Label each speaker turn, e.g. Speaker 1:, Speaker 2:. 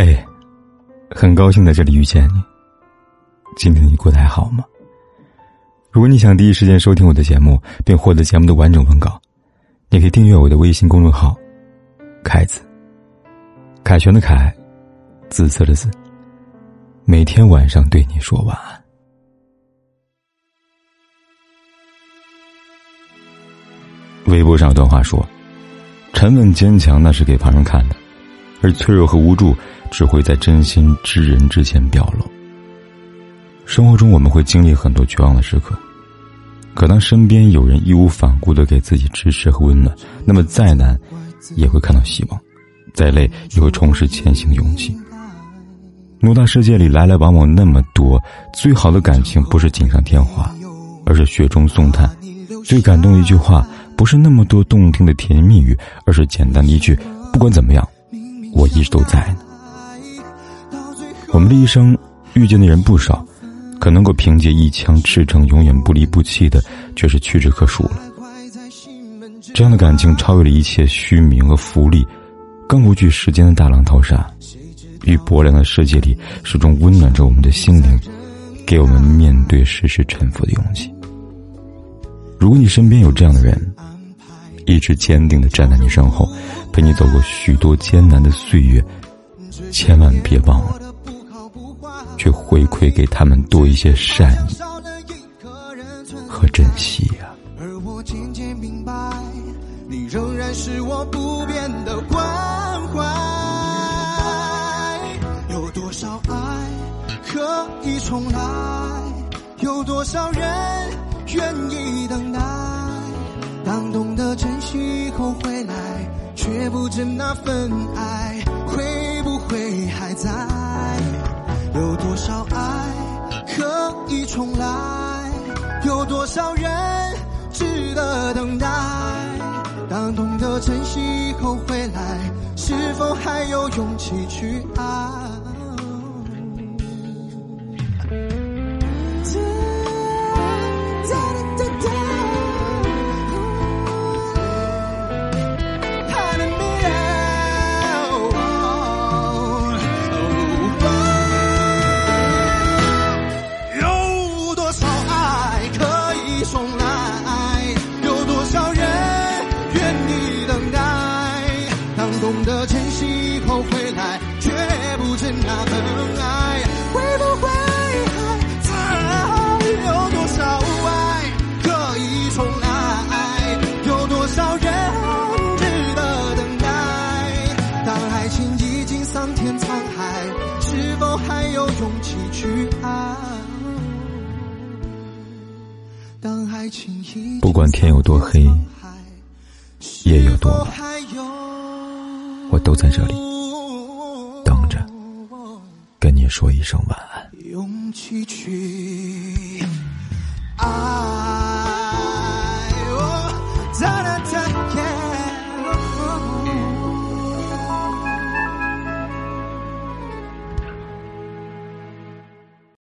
Speaker 1: 嘿，很高兴在这里遇见你。今天你过得还好吗？如果你想第一时间收听我的节目，并获得节目的完整文稿，你可以订阅我的微信公众号“凯子”。凯旋的凯，紫色的紫。每天晚上对你说晚安。微博上有段话说：“沉稳坚强那是给旁人看的，而脆弱和无助只会在真心之人之前表露。”生活中我们会经历很多绝望的时刻，可当身边有人义无反顾的给自己支持和温暖，那么再难也会看到希望，再累也会重拾前行的勇气。偌大世界里来来往往那么多，最好的感情不是锦上添花，而是雪中送炭。最感动的一句话，不是那么多动听的甜言蜜语，而是简单的一句“不管怎么样，我一直都在呢”。我们的一生遇见的人不少，可能够凭借一腔赤诚永远不离不弃的，却是屈指可数了。这样的感情超越了一切虚名和浮利，更无惧时间的大浪淘沙。于薄凉的世界里，始终温暖着我们的心灵，给我们面对世事沉浮的勇气。如果你身边有这样的人，一直坚定的站在你身后，陪你走过许多艰难的岁月，千万别忘了，去回馈给他们多一些善意和珍惜呀。而我渐渐明白，你仍然是我不变的关怀。有多少爱可以重来，有多少人愿意等待？当懂得珍惜后回来，却不知那份爱少人值得等待？当懂得珍惜以后回来，是否还有勇气去爱？爱会不会还在？有多少爱可以重来？有多少人值得等待？当爱情已经桑田沧海，是否还有勇气去爱？当爱情已不管天有多黑，夜有多晚。我都在这里说一声晚安。勇气去